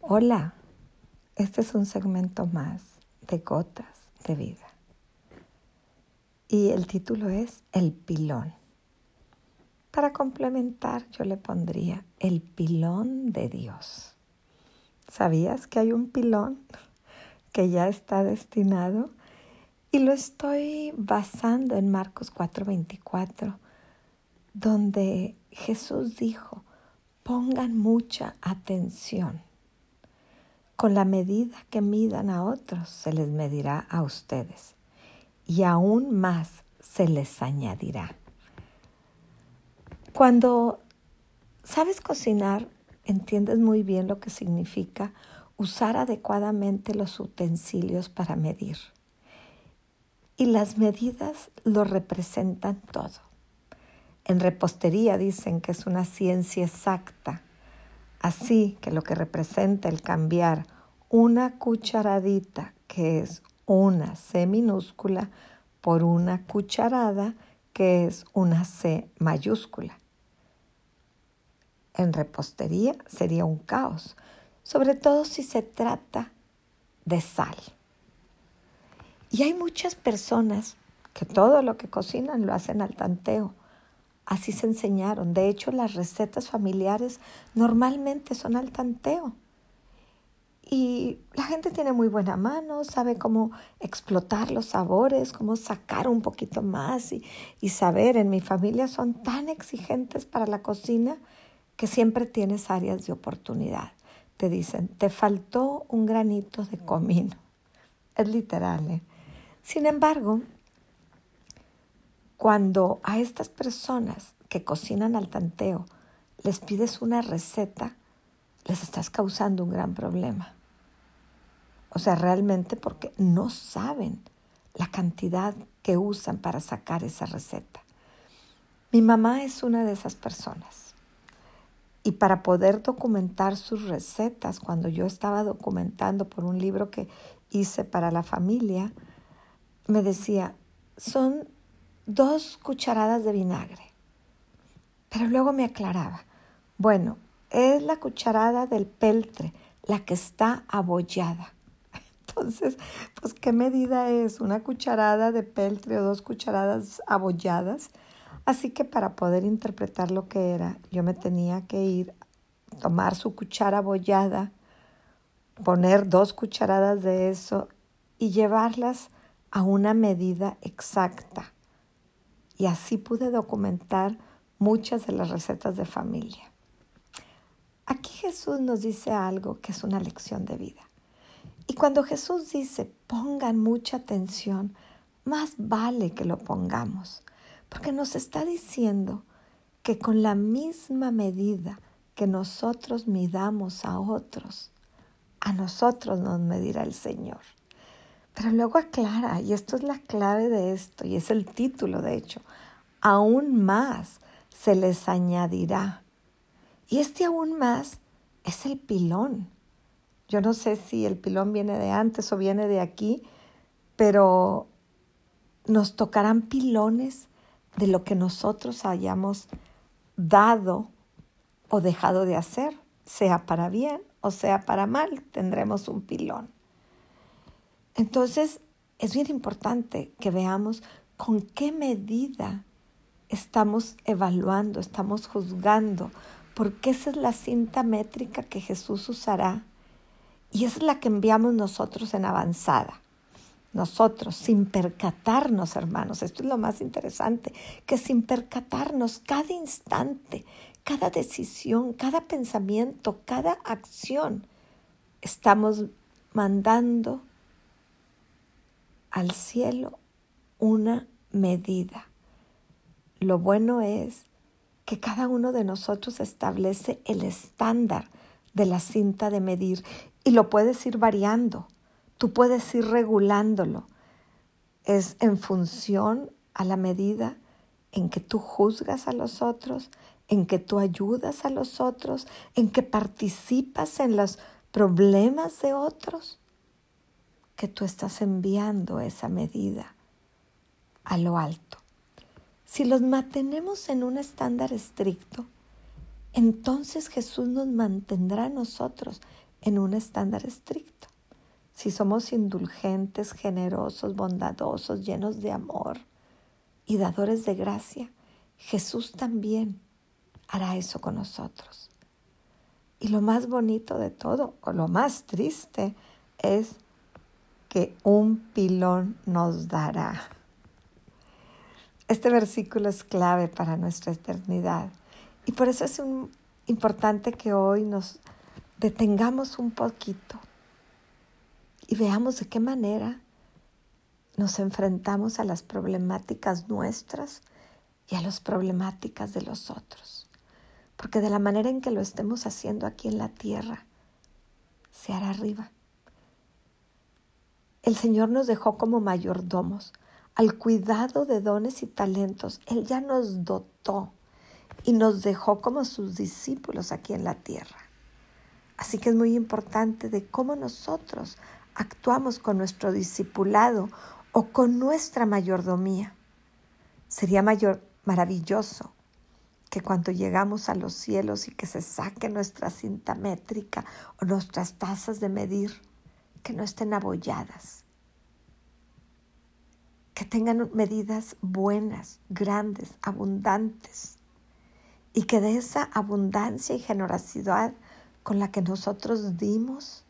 Hola, este es un segmento más de Gotas de Vida. Y el título es El pilón. Para complementar, yo le pondría el pilón de Dios. ¿Sabías que hay un pilón que ya está destinado? Y lo estoy basando en Marcos 4:24, donde Jesús dijo, pongan mucha atención con la medida que midan a otros, se les medirá a ustedes. Y aún más se les añadirá. Cuando sabes cocinar, entiendes muy bien lo que significa usar adecuadamente los utensilios para medir. Y las medidas lo representan todo. En repostería dicen que es una ciencia exacta Así que lo que representa el cambiar una cucharadita, que es una C minúscula, por una cucharada, que es una C mayúscula. En repostería sería un caos, sobre todo si se trata de sal. Y hay muchas personas que todo lo que cocinan lo hacen al tanteo Así se enseñaron. De hecho, las recetas familiares normalmente son al tanteo. Y la gente tiene muy buena mano, sabe cómo explotar los sabores, cómo sacar un poquito más y, saber, en mi familia son tan exigentes para la cocina que siempre tienes áreas de oportunidad. Te dicen, te faltó un granito de comino. Es literal. ¿eh? Sin embargo, cuando a estas personas que cocinan al tanteo les pides una receta, les estás causando un gran problema. O sea, realmente porque no saben la cantidad que usan para sacar esa receta. Mi mamá es una de esas personas. Y para poder documentar sus recetas, cuando yo estaba documentando por un libro que hice para la familia, me decía, son dos cucharadas de vinagre. Pero luego me aclaraba, bueno, es la cucharada del peltre, la que está abollada. Entonces, pues, ¿qué medida es? ¿Una cucharada de peltre o dos cucharadas abolladas? Así que para poder interpretar lo que era, yo me tenía que ir, tomar su cuchara abollada, poner dos cucharadas de eso y llevarlas a una medida exacta y así pude documentar muchas de las recetas de familia. Aquí Jesús nos dice algo que es una lección de vida. Y cuando Jesús dice pongan mucha atención, más vale que lo pongamos, porque nos está diciendo que con la misma medida que nosotros midamos a otros, a nosotros nos medirá el Señor. Pero luego aclara, y esto es la clave de esto, y es el título de hecho, aún más se les añadirá. Y este aún más es el pilón. Yo no sé si el pilón viene de antes o viene de aquí, pero nos tocarán pilones de lo que nosotros hayamos dado o dejado de hacer, sea para bien o sea para mal, tendremos un pilón. Entonces, es bien importante que veamos con qué medida estamos evaluando, estamos juzgando, porque esa es la cinta métrica que Jesús usará y es la que enviamos nosotros en avanzada. Nosotros, sin percatarnos, hermanos, esto es lo más interesante, que sin percatarnos cada instante, cada decisión, cada pensamiento, cada acción, estamos mandando al cielo una medida. Lo bueno es que cada uno de nosotros establece el estándar de la cinta de medir y lo puedes ir variando, tú puedes ir regulándolo. Es en función a la medida en que tú juzgas a los otros, en que tú ayudas a los otros, en que participas en los problemas de otros que tú estás enviando esa medida a lo alto. Si los mantenemos en un estándar estricto, entonces Jesús nos mantendrá a nosotros en un estándar estricto. Si somos indulgentes, generosos, bondadosos, llenos de amor y dadores de gracia, Jesús también hará eso con nosotros. Y lo más bonito de todo, o lo más triste, es que un pilón nos dará. Este versículo es clave para nuestra eternidad y por eso es importante que hoy nos detengamos un poquito y veamos de qué manera nos enfrentamos a las problemáticas nuestras y a las problemáticas de los otros. Porque de la manera en que lo estemos haciendo aquí en la tierra, se hará arriba. El Señor nos dejó como mayordomos al cuidado de dones y talentos. Él ya nos dotó y nos dejó como sus discípulos aquí en la tierra. Así que es muy importante de cómo nosotros actuamos con nuestro discipulado o con nuestra mayordomía. Sería mayor, maravilloso que cuando llegamos a los cielos y que se saque nuestra cinta métrica o nuestras tazas de medir, que no estén abolladas, que tengan medidas buenas, grandes, abundantes, y que de esa abundancia y generosidad con la que nosotros dimos,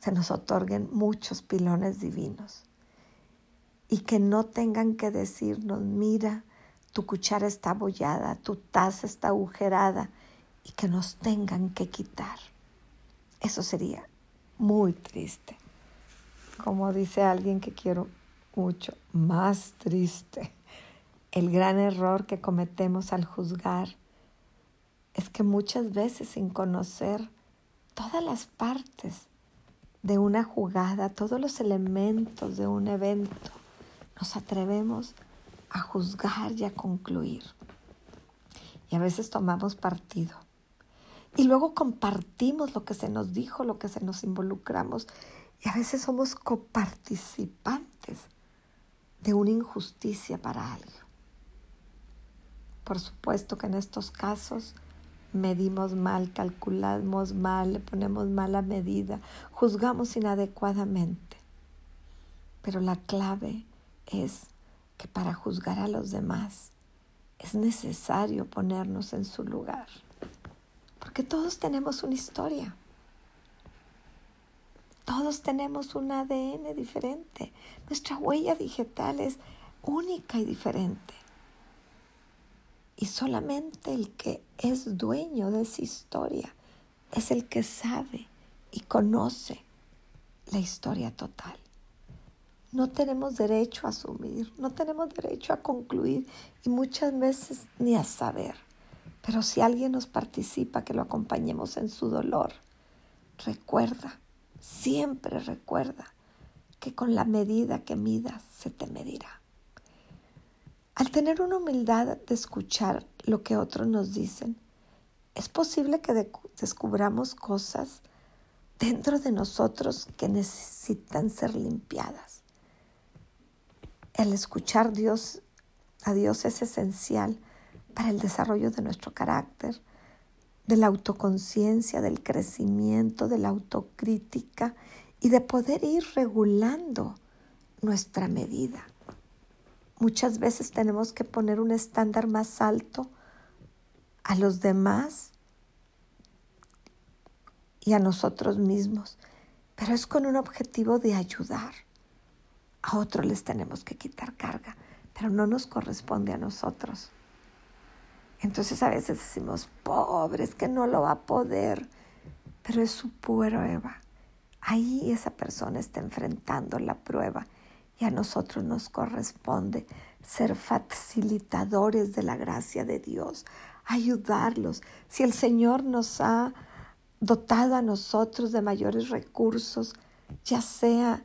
se nos otorguen muchos pilones divinos y que no tengan que decirnos, mira, tu cuchara está abollada, tu taza está agujerada y que nos tengan que quitar. Eso sería muy triste. Como dice alguien que quiero mucho, más triste. El gran error que cometemos al juzgar es que muchas veces sin conocer todas las partes de una jugada, todos los elementos de un evento, nos atrevemos a juzgar y a concluir. Y a veces tomamos partido. Y luego compartimos lo que se nos dijo, lo que se nos involucramos. Y a veces somos coparticipantes de una injusticia para alguien. Por supuesto que en estos casos medimos mal, calculamos mal, le ponemos mala medida, juzgamos inadecuadamente. Pero la clave es que para juzgar a los demás es necesario ponernos en su lugar. Porque todos tenemos una historia. Todos tenemos un ADN diferente. Nuestra huella digital es única y diferente. Y solamente el que es dueño de esa historia es el que sabe y conoce la historia total. No tenemos derecho a asumir, no tenemos derecho a concluir y muchas veces ni a saber. Pero si alguien nos participa, que lo acompañemos en su dolor, recuerda, siempre recuerda que con la medida que midas se te medirá. Al tener una humildad de escuchar lo que otros nos dicen, es posible que descubramos cosas dentro de nosotros que necesitan ser limpiadas. El escuchar Dios, a Dios es esencial para el desarrollo de nuestro carácter, de la autoconciencia, del crecimiento, de la autocrítica y de poder ir regulando nuestra medida. Muchas veces tenemos que poner un estándar más alto a los demás y a nosotros mismos, pero es con un objetivo de ayudar. A otros les tenemos que quitar carga, pero no nos corresponde a nosotros. Entonces a veces decimos, pobres, que no lo va a poder, pero es su prueba. Ahí esa persona está enfrentando la prueba y a nosotros nos corresponde ser facilitadores de la gracia de Dios, ayudarlos. Si el Señor nos ha dotado a nosotros de mayores recursos, ya sea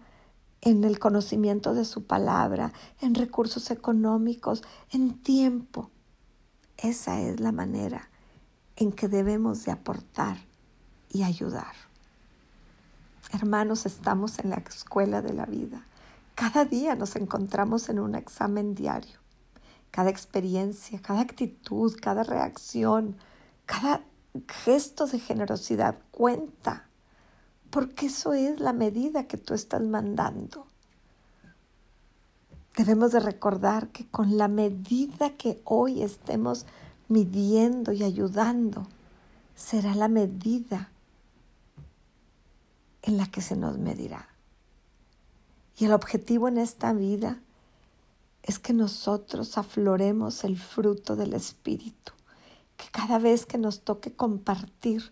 en el conocimiento de su palabra, en recursos económicos, en tiempo. Esa es la manera en que debemos de aportar y ayudar. Hermanos, estamos en la escuela de la vida cada día nos encontramos en un examen diario. Cada experiencia, cada actitud, cada reacción, cada gesto de generosidad cuenta, porque eso es la medida que tú estás mandando. Debemos de recordar que con la medida que hoy estemos midiendo y ayudando, será la medida en la que se nos medirá. Y el objetivo en esta vida es que nosotros afloremos el fruto del Espíritu, que cada vez que nos toque compartir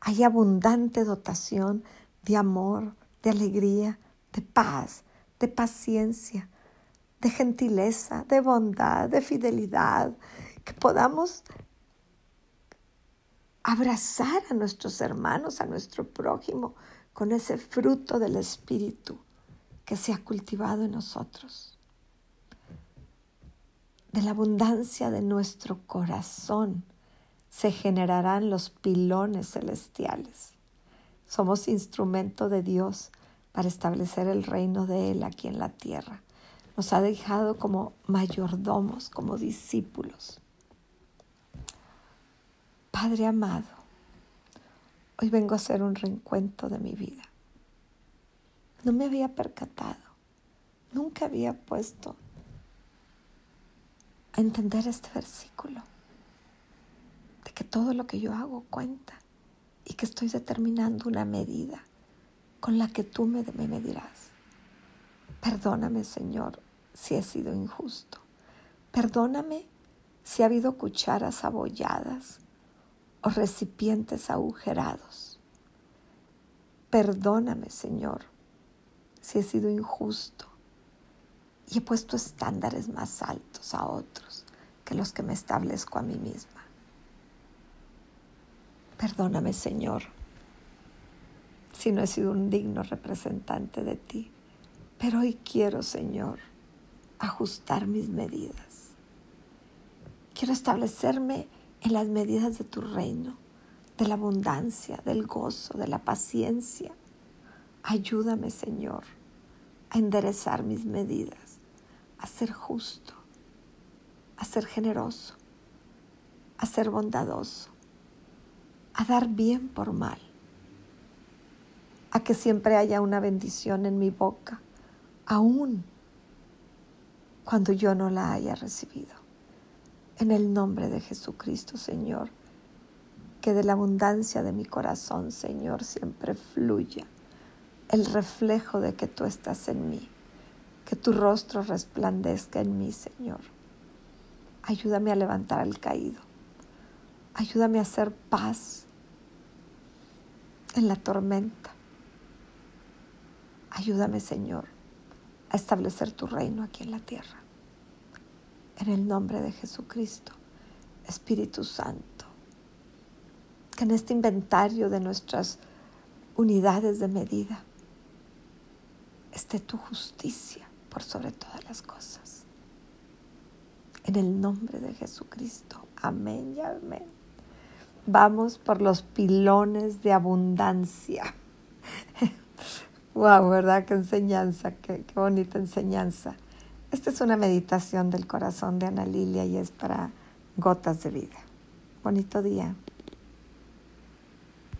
haya abundante dotación de amor, de alegría, de paz, de paciencia, de gentileza, de bondad, de fidelidad, que podamos abrazar a nuestros hermanos, a nuestro prójimo, con ese fruto del Espíritu que se ha cultivado en nosotros. De la abundancia de nuestro corazón se generarán los pilones celestiales. Somos instrumento de Dios para establecer el reino de Él aquí en la tierra. Nos ha dejado como mayordomos, como discípulos. Padre amado, hoy vengo a hacer un reencuentro de mi vida. No me había percatado, nunca había puesto a entender este versículo, de que todo lo que yo hago cuenta y que estoy determinando una medida con la que tú me, me medirás. Perdóname, Señor, si he sido injusto. Perdóname si ha habido cucharas abolladas o recipientes agujerados. Perdóname, Señor, si he sido injusto y he puesto estándares más altos a otros que los que me establezco a mí misma. Perdóname, Señor, si no he sido un digno representante de ti, pero hoy quiero, Señor, ajustar mis medidas. Quiero establecerme en las medidas de tu reino, de la abundancia, del gozo, de la paciencia. Ayúdame, Señor, a enderezar mis medidas, a ser justo, a ser generoso, a ser bondadoso, a dar bien por mal, a que siempre haya una bendición en mi boca, aún cuando yo no la haya recibido. En el nombre de Jesucristo, Señor, que de la abundancia de mi corazón, Señor, siempre fluya el reflejo de que tú estás en mí, que tu rostro resplandezca en mí, Señor. Ayúdame a levantar al caído. Ayúdame a hacer paz en la tormenta. Ayúdame, Señor, a establecer tu reino aquí en la tierra. En el nombre de Jesucristo, Espíritu Santo, que en este inventario de nuestras unidades de medida esté tu justicia por sobre todas las cosas. En el nombre de Jesucristo. Amén y amén. Vamos por los pilones de abundancia. Wow, ¿verdad? Qué enseñanza, qué, qué bonita enseñanza. Esta es una meditación del corazón de Ana Lilia y es para gotas de vida. Bonito día.